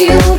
you.